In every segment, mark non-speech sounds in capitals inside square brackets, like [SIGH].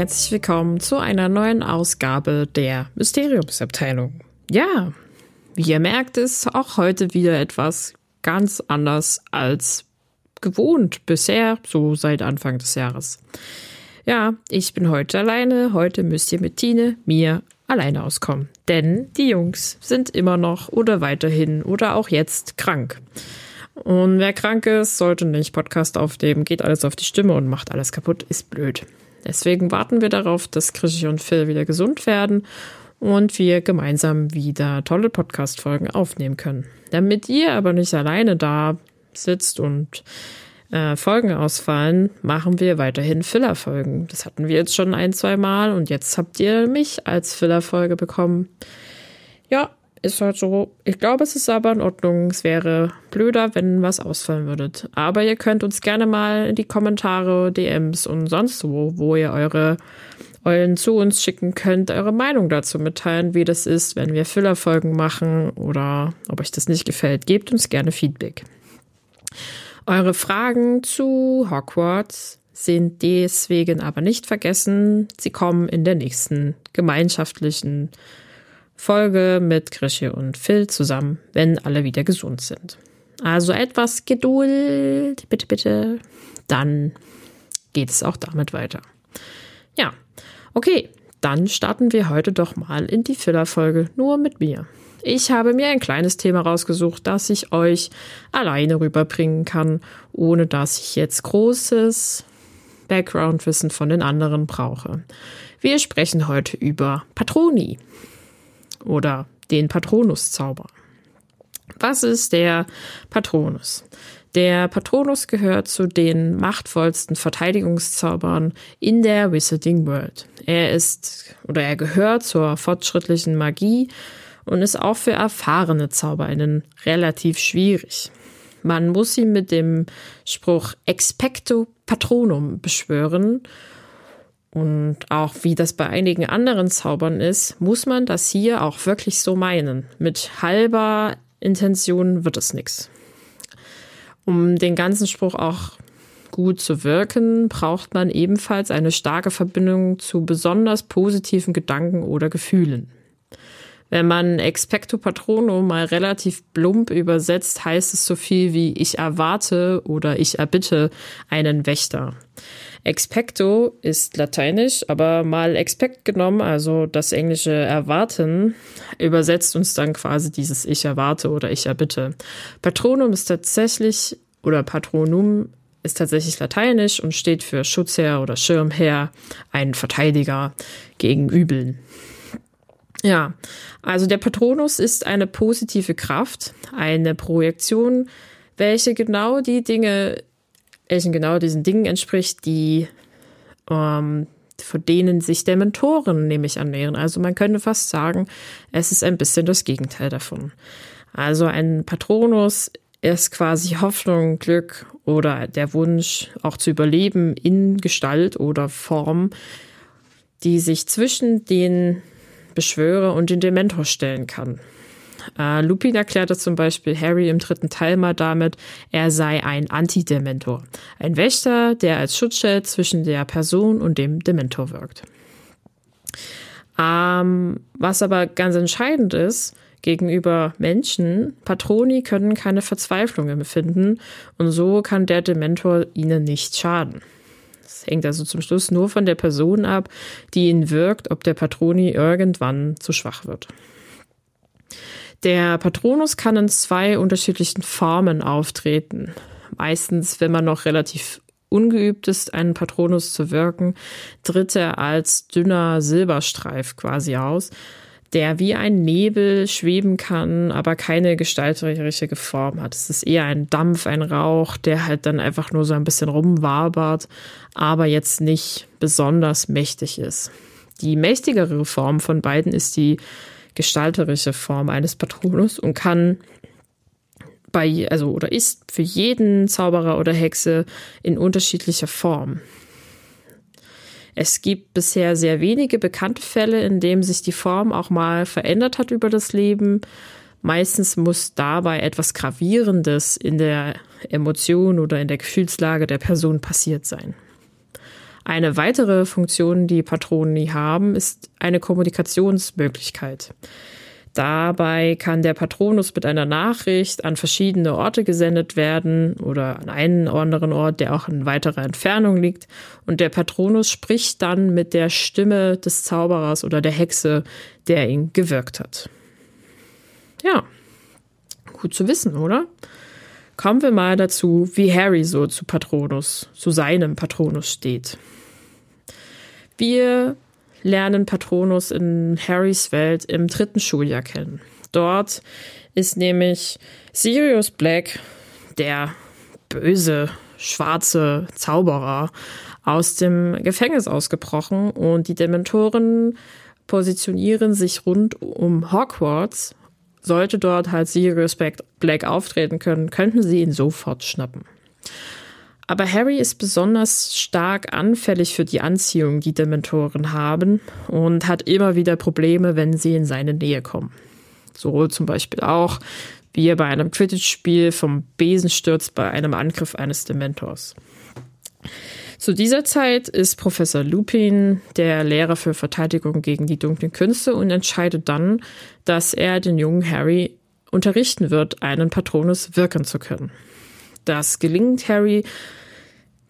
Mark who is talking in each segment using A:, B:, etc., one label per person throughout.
A: Herzlich willkommen zu einer neuen Ausgabe der Mysteriumsabteilung. Ja, wie ihr merkt, ist auch heute wieder etwas ganz anders als gewohnt bisher, so seit Anfang des Jahres. Ja, ich bin heute alleine. Heute müsst ihr mit Tine, mir alleine auskommen. Denn die Jungs sind immer noch oder weiterhin oder auch jetzt krank. Und wer krank ist, sollte nicht Podcast aufnehmen, geht alles auf die Stimme und macht alles kaputt, ist blöd. Deswegen warten wir darauf, dass Krischi und Phil wieder gesund werden und wir gemeinsam wieder tolle Podcast-Folgen aufnehmen können. Damit ihr aber nicht alleine da sitzt und äh, Folgen ausfallen, machen wir weiterhin Filler-Folgen. Das hatten wir jetzt schon ein, zwei Mal und jetzt habt ihr mich als Filler-Folge bekommen. Ja, ist halt so. Ich glaube, es ist aber in Ordnung. Es wäre blöder, wenn was ausfallen würde. Aber ihr könnt uns gerne mal in die Kommentare, DMs und sonst wo, wo ihr eure euren zu uns schicken könnt, eure Meinung dazu mitteilen, wie das ist, wenn wir Füllerfolgen machen oder ob euch das nicht gefällt. Gebt uns gerne Feedback. Eure Fragen zu Hogwarts sind deswegen aber nicht vergessen. Sie kommen in der nächsten gemeinschaftlichen Folge mit Grische und Phil zusammen, wenn alle wieder gesund sind. Also etwas Geduld, bitte, bitte. Dann geht es auch damit weiter. Ja, okay, dann starten wir heute doch mal in die Filler-Folge nur mit mir. Ich habe mir ein kleines Thema rausgesucht, das ich euch alleine rüberbringen kann, ohne dass ich jetzt großes Background-Wissen von den anderen brauche. Wir sprechen heute über Patroni oder den Patronus-Zauber. Was ist der Patronus? Der Patronus gehört zu den machtvollsten Verteidigungszaubern in der Wizarding World. Er ist oder er gehört zur fortschrittlichen Magie und ist auch für erfahrene ZauberInnen relativ schwierig. Man muss ihn mit dem Spruch Expecto Patronum beschwören. Und auch wie das bei einigen anderen Zaubern ist, muss man das hier auch wirklich so meinen. Mit halber Intention wird es nichts. Um den ganzen Spruch auch gut zu wirken, braucht man ebenfalls eine starke Verbindung zu besonders positiven Gedanken oder Gefühlen. Wenn man expecto patrono mal relativ plump übersetzt, heißt es so viel wie ich erwarte oder ich erbitte einen Wächter. Expecto ist lateinisch, aber mal expect genommen, also das englische erwarten, übersetzt uns dann quasi dieses ich erwarte oder ich erbitte. Patronum ist tatsächlich oder Patronum ist tatsächlich lateinisch und steht für Schutzherr oder Schirmherr, ein Verteidiger gegen Übeln. Ja, also der Patronus ist eine positive Kraft, eine Projektion, welche genau die Dinge, welchen genau diesen Dingen entspricht, die ähm, vor denen sich der Mentoren nämlich annähern. Also man könnte fast sagen, es ist ein bisschen das Gegenteil davon. Also ein Patronus ist quasi Hoffnung, Glück oder der Wunsch, auch zu überleben in Gestalt oder Form, die sich zwischen den Beschwörer und den Dementor stellen kann. Äh, Lupin erklärte zum Beispiel Harry im dritten Teil mal damit, er sei ein Antidementor. Ein Wächter, der als Schutzschild zwischen der Person und dem Dementor wirkt. Ähm, was aber ganz entscheidend ist, gegenüber Menschen, Patroni können keine Verzweiflung empfinden und so kann der Dementor ihnen nicht schaden. Es hängt also zum Schluss nur von der Person ab, die ihn wirkt, ob der Patroni irgendwann zu schwach wird. Der Patronus kann in zwei unterschiedlichen Formen auftreten. Meistens, wenn man noch relativ ungeübt ist, einen Patronus zu wirken, tritt er als dünner Silberstreif quasi aus, der wie ein Nebel schweben kann, aber keine gestalterische Form hat. Es ist eher ein Dampf, ein Rauch, der halt dann einfach nur so ein bisschen rumwabert, aber jetzt nicht besonders mächtig ist. Die mächtigere Form von beiden ist die gestalterische Form eines Patronus und kann bei, also, oder ist für jeden Zauberer oder Hexe in unterschiedlicher Form. Es gibt bisher sehr wenige bekannte Fälle, in denen sich die Form auch mal verändert hat über das Leben. Meistens muss dabei etwas Gravierendes in der Emotion oder in der Gefühlslage der Person passiert sein. Eine weitere Funktion, die Patroni haben, ist eine Kommunikationsmöglichkeit. Dabei kann der Patronus mit einer Nachricht an verschiedene Orte gesendet werden oder an einen anderen Ort, der auch in weiterer Entfernung liegt. Und der Patronus spricht dann mit der Stimme des Zauberers oder der Hexe, der ihn gewirkt hat. Ja, gut zu wissen, oder? Kommen wir mal dazu, wie Harry so zu Patronus, zu seinem Patronus steht. Wir lernen Patronus in Harrys Welt im dritten Schuljahr kennen. Dort ist nämlich Sirius Black, der böse, schwarze Zauberer, aus dem Gefängnis ausgebrochen und die Dementoren positionieren sich rund um Hogwarts. Sollte dort halt Sirius Black auftreten können, könnten sie ihn sofort schnappen. Aber Harry ist besonders stark anfällig für die Anziehung, die Dementoren haben und hat immer wieder Probleme, wenn sie in seine Nähe kommen. So zum Beispiel auch, wie er bei einem Quidditch-Spiel vom Besen stürzt bei einem Angriff eines Dementors. Zu dieser Zeit ist Professor Lupin der Lehrer für Verteidigung gegen die dunklen Künste und entscheidet dann, dass er den jungen Harry unterrichten wird, einen Patronus wirken zu können. Das gelingt Harry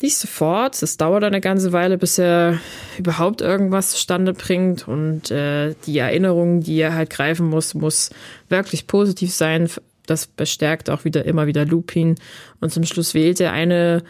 A: nicht sofort. Es dauert eine ganze Weile, bis er überhaupt irgendwas zustande bringt. Und äh, die Erinnerung, die er halt greifen muss, muss wirklich positiv sein. Das bestärkt auch wieder immer wieder Lupin. Und zum Schluss wählt er eine,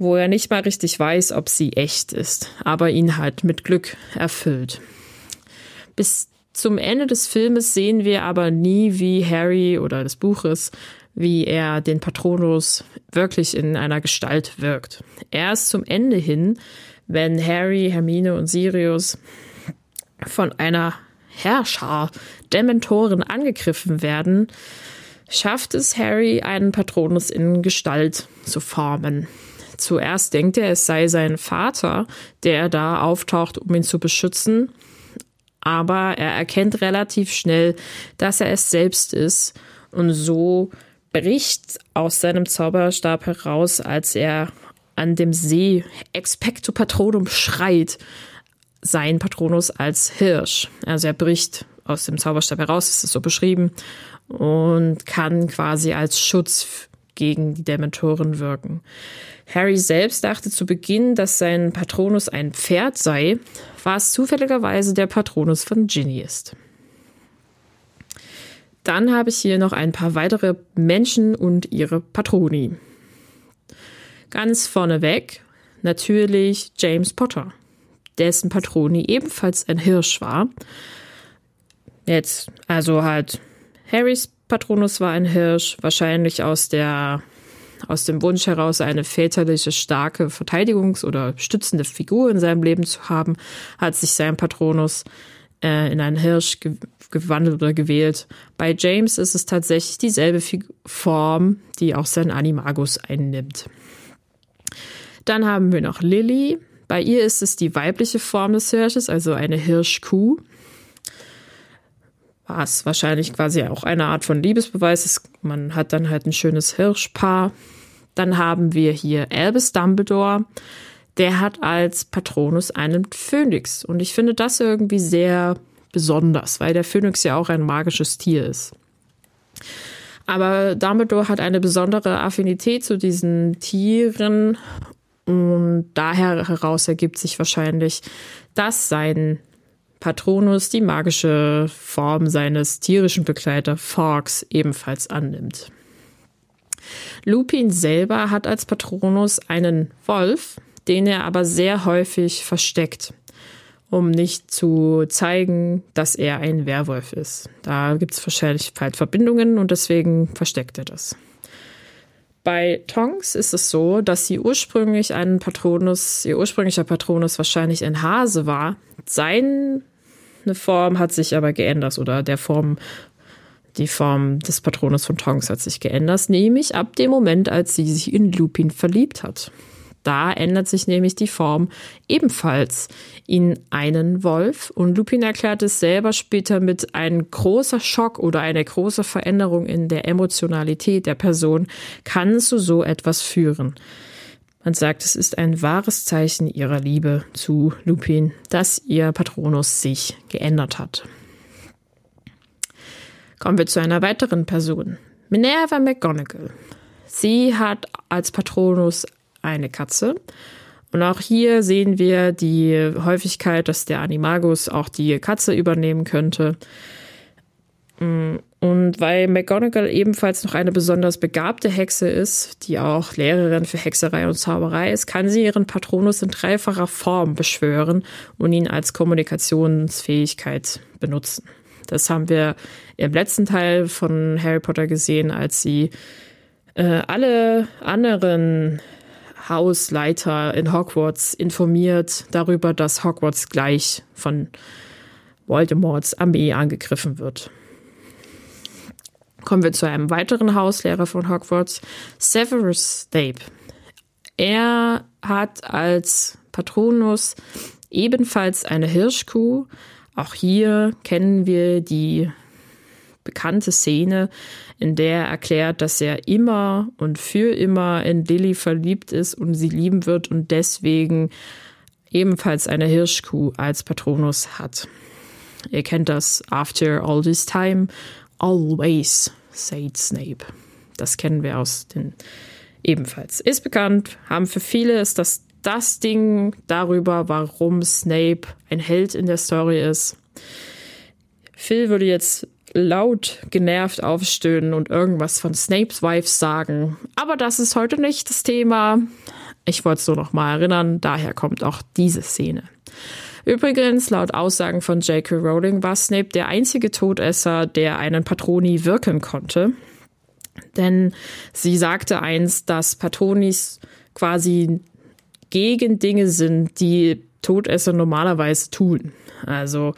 A: wo er nicht mal richtig weiß, ob sie echt ist, aber ihn halt mit Glück erfüllt. Bis zum Ende des Filmes sehen wir aber nie, wie Harry oder des Buches wie er den Patronus wirklich in einer Gestalt wirkt. Erst zum Ende hin, wenn Harry, Hermine und Sirius von einer Herrscher Dementoren angegriffen werden, schafft es Harry, einen Patronus in Gestalt zu formen. Zuerst denkt er, es sei sein Vater, der da auftaucht, um ihn zu beschützen, aber er erkennt relativ schnell, dass er es selbst ist und so bricht aus seinem Zauberstab heraus, als er an dem See Expecto Patronum schreit, sein Patronus als Hirsch. Also er bricht aus dem Zauberstab heraus, ist es so beschrieben, und kann quasi als Schutz gegen die Dementoren wirken. Harry selbst dachte zu Beginn, dass sein Patronus ein Pferd sei, was zufälligerweise der Patronus von Ginny ist. Dann habe ich hier noch ein paar weitere Menschen und ihre Patroni. Ganz vorneweg natürlich James Potter, dessen Patroni ebenfalls ein Hirsch war. Jetzt, also halt, Harrys Patronus war ein Hirsch, wahrscheinlich aus der aus dem Wunsch heraus, eine väterliche, starke Verteidigungs- oder stützende Figur in seinem Leben zu haben, hat sich sein Patronus äh, in einen Hirsch ge gewandelt oder gewählt. Bei James ist es tatsächlich dieselbe Form, die auch sein Animagus einnimmt. Dann haben wir noch Lily. Bei ihr ist es die weibliche Form des Hirsches, also eine Hirschkuh. Was wahrscheinlich quasi auch eine Art von Liebesbeweis. Man hat dann halt ein schönes Hirschpaar. Dann haben wir hier Albus Dumbledore der hat als Patronus einen Phönix. Und ich finde das irgendwie sehr besonders, weil der Phönix ja auch ein magisches Tier ist. Aber Dumbledore hat eine besondere Affinität zu diesen Tieren und daher heraus ergibt sich wahrscheinlich, dass sein Patronus die magische Form seines tierischen Begleiter Fawkes ebenfalls annimmt. Lupin selber hat als Patronus einen Wolf, den er aber sehr häufig versteckt, um nicht zu zeigen, dass er ein Werwolf ist. Da gibt es wahrscheinlich halt Verbindungen und deswegen versteckt er das. Bei Tonks ist es so, dass sie ursprünglich einen Patronus, ihr ursprünglicher Patronus wahrscheinlich ein Hase war. Seine Form hat sich aber geändert oder der Form, die Form des Patronus von Tonks hat sich geändert, nämlich ab dem Moment, als sie sich in Lupin verliebt hat. Da ändert sich nämlich die Form ebenfalls in einen Wolf. Und Lupin erklärt es selber später mit ein großer Schock oder eine große Veränderung in der Emotionalität der Person kann zu so etwas führen. Man sagt, es ist ein wahres Zeichen ihrer Liebe zu Lupin, dass ihr Patronus sich geändert hat. Kommen wir zu einer weiteren Person. Minerva McGonagall. Sie hat als Patronus eine Katze. Und auch hier sehen wir die Häufigkeit, dass der Animagus auch die Katze übernehmen könnte. Und weil McGonagall ebenfalls noch eine besonders begabte Hexe ist, die auch Lehrerin für Hexerei und Zauberei ist, kann sie ihren Patronus in dreifacher Form beschwören und ihn als Kommunikationsfähigkeit benutzen. Das haben wir im letzten Teil von Harry Potter gesehen, als sie äh, alle anderen Hausleiter in Hogwarts informiert darüber, dass Hogwarts gleich von Voldemorts Armee angegriffen wird. Kommen wir zu einem weiteren Hauslehrer von Hogwarts, Severus Snape. Er hat als Patronus ebenfalls eine Hirschkuh. Auch hier kennen wir die bekannte Szene, in der er erklärt, dass er immer und für immer in Lily verliebt ist und sie lieben wird und deswegen ebenfalls eine Hirschkuh als Patronus hat. Ihr kennt das After all this time Always, said Snape. Das kennen wir aus den ebenfalls. Ist bekannt, haben für viele ist das das Ding darüber, warum Snape ein Held in der Story ist. Phil würde jetzt laut genervt aufstöhnen und irgendwas von Snapes Wife sagen. Aber das ist heute nicht das Thema. Ich wollte es nur noch mal erinnern, daher kommt auch diese Szene. Übrigens, laut Aussagen von J.K. Rowling war Snape der einzige Todesser, der einen Patroni wirken konnte. Denn sie sagte einst, dass Patronis quasi gegen Dinge sind, die Todesser normalerweise tun. Also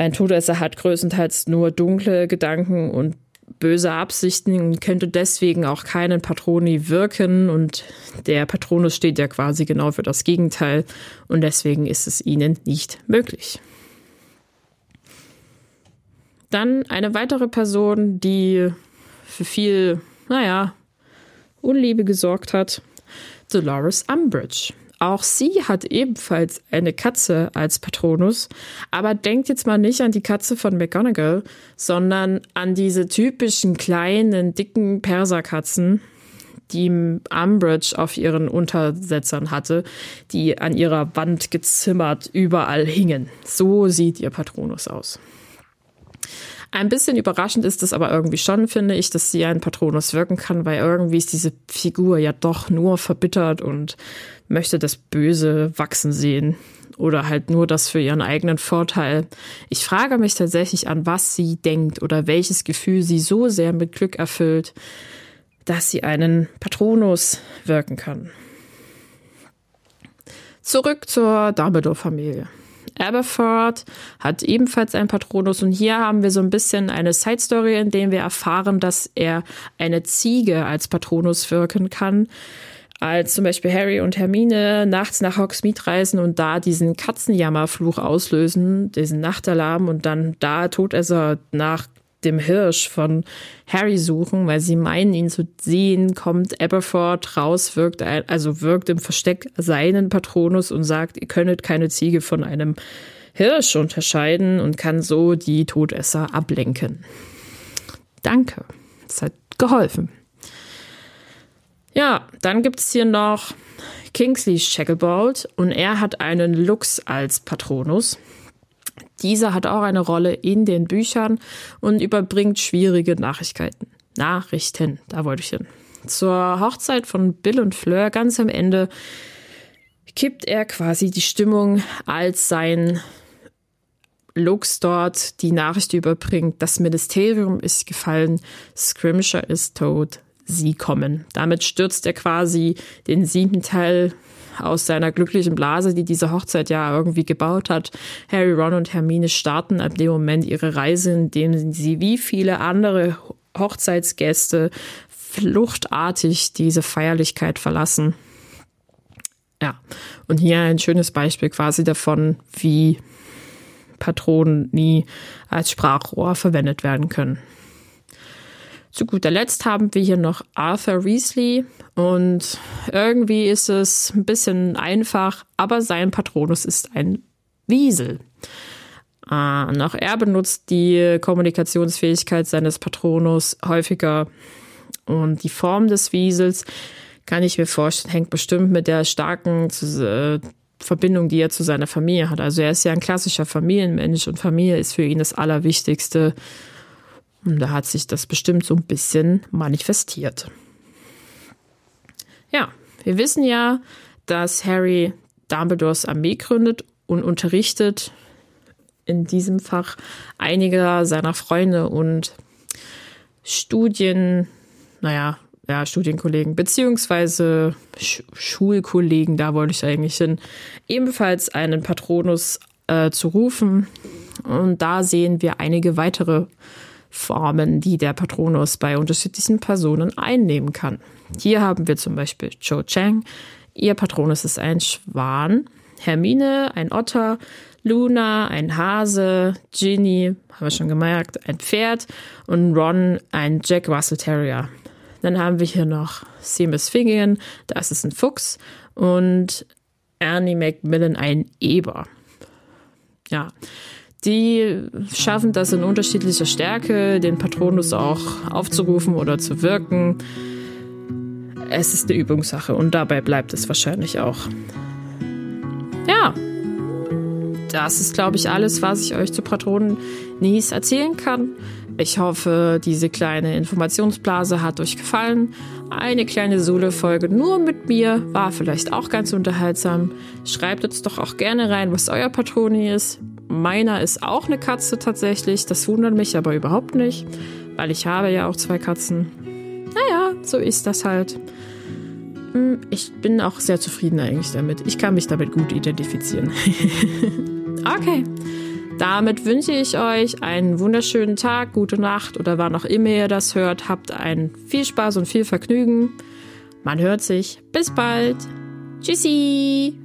A: ein Todesser hat größtenteils nur dunkle Gedanken und böse Absichten und könnte deswegen auch keinen Patroni wirken und der Patronus steht ja quasi genau für das Gegenteil und deswegen ist es ihnen nicht möglich. Dann eine weitere Person, die für viel, naja, Unliebe gesorgt hat, Dolores Umbridge. Auch sie hat ebenfalls eine Katze als Patronus, aber denkt jetzt mal nicht an die Katze von McGonagall, sondern an diese typischen kleinen, dicken Perserkatzen, die Umbridge auf ihren Untersetzern hatte, die an ihrer Wand gezimmert überall hingen. So sieht ihr Patronus aus. Ein bisschen überraschend ist es aber irgendwie schon, finde ich, dass sie ein Patronus wirken kann, weil irgendwie ist diese Figur ja doch nur verbittert und möchte das Böse wachsen sehen oder halt nur das für ihren eigenen Vorteil. Ich frage mich tatsächlich an, was sie denkt oder welches Gefühl sie so sehr mit Glück erfüllt, dass sie einen Patronus wirken kann. Zurück zur Dumbledore-Familie. Aberford hat ebenfalls einen Patronus und hier haben wir so ein bisschen eine Side Story, in der wir erfahren, dass er eine Ziege als Patronus wirken kann. Als zum Beispiel Harry und Hermine nachts nach Hogsmeade reisen und da diesen Katzenjammerfluch auslösen, diesen Nachtalarm und dann da Todesser nach dem Hirsch von Harry suchen, weil sie meinen, ihn zu sehen, kommt Aberford raus, wirkt, ein, also wirkt im Versteck seinen Patronus und sagt, ihr könntet keine Ziege von einem Hirsch unterscheiden und kann so die Todesser ablenken. Danke. Das hat geholfen. Ja, dann gibt es hier noch Kingsley Shacklebolt und er hat einen Lux als Patronus. Dieser hat auch eine Rolle in den Büchern und überbringt schwierige Nachrichten. Nachrichten, da wollte ich hin. Zur Hochzeit von Bill und Fleur ganz am Ende kippt er quasi die Stimmung, als sein Lux dort die Nachricht überbringt, das Ministerium ist gefallen, Scrimshaw ist tot, sie kommen. Damit stürzt er quasi den siebten Teil aus seiner glücklichen Blase, die diese Hochzeit ja irgendwie gebaut hat. Harry, Ron und Hermine starten ab dem Moment ihre Reise, indem sie wie viele andere Hochzeitsgäste fluchtartig diese Feierlichkeit verlassen. Ja, und hier ein schönes Beispiel quasi davon, wie Patronen nie als Sprachrohr verwendet werden können. Zu guter Letzt haben wir hier noch Arthur Weasley Und irgendwie ist es ein bisschen einfach, aber sein Patronus ist ein Wiesel. Äh, und auch er benutzt die Kommunikationsfähigkeit seines Patronus häufiger. Und die Form des Wiesels, kann ich mir vorstellen, hängt bestimmt mit der starken äh, Verbindung, die er zu seiner Familie hat. Also er ist ja ein klassischer Familienmensch und Familie ist für ihn das Allerwichtigste. Und da hat sich das bestimmt so ein bisschen manifestiert. Ja, wir wissen ja, dass Harry Dumbledores Armee gründet und unterrichtet in diesem Fach einige seiner Freunde und Studien, naja, ja, Studienkollegen, beziehungsweise Sch Schulkollegen, da wollte ich eigentlich hin, ebenfalls einen Patronus äh, zu rufen. Und da sehen wir einige weitere Formen, die der Patronus bei unterschiedlichen Personen einnehmen kann. Hier haben wir zum Beispiel Cho Chang. Ihr Patronus ist ein Schwan. Hermine, ein Otter. Luna, ein Hase. Ginny, haben wir schon gemerkt, ein Pferd. Und Ron, ein Jack Russell Terrier. Dann haben wir hier noch Seamus Finnegan, das ist ein Fuchs. Und Ernie Macmillan, ein Eber. Ja, die schaffen das in unterschiedlicher Stärke, den Patronus auch aufzurufen oder zu wirken. Es ist eine Übungssache und dabei bleibt es wahrscheinlich auch. Ja, das ist, glaube ich, alles, was ich euch zu Patronen Nies erzählen kann. Ich hoffe, diese kleine Informationsblase hat euch gefallen. Eine kleine Solo-Folge nur mit mir war vielleicht auch ganz unterhaltsam. Schreibt uns doch auch gerne rein, was euer Patroni ist. Meiner ist auch eine Katze tatsächlich. Das wundert mich aber überhaupt nicht, weil ich habe ja auch zwei Katzen. Naja, so ist das halt. Hm, ich bin auch sehr zufrieden eigentlich damit. Ich kann mich damit gut identifizieren. [LAUGHS] okay. Damit wünsche ich euch einen wunderschönen Tag, gute Nacht oder wann auch immer ihr das hört. Habt einen viel Spaß und viel Vergnügen. Man hört sich. Bis bald. Tschüssi.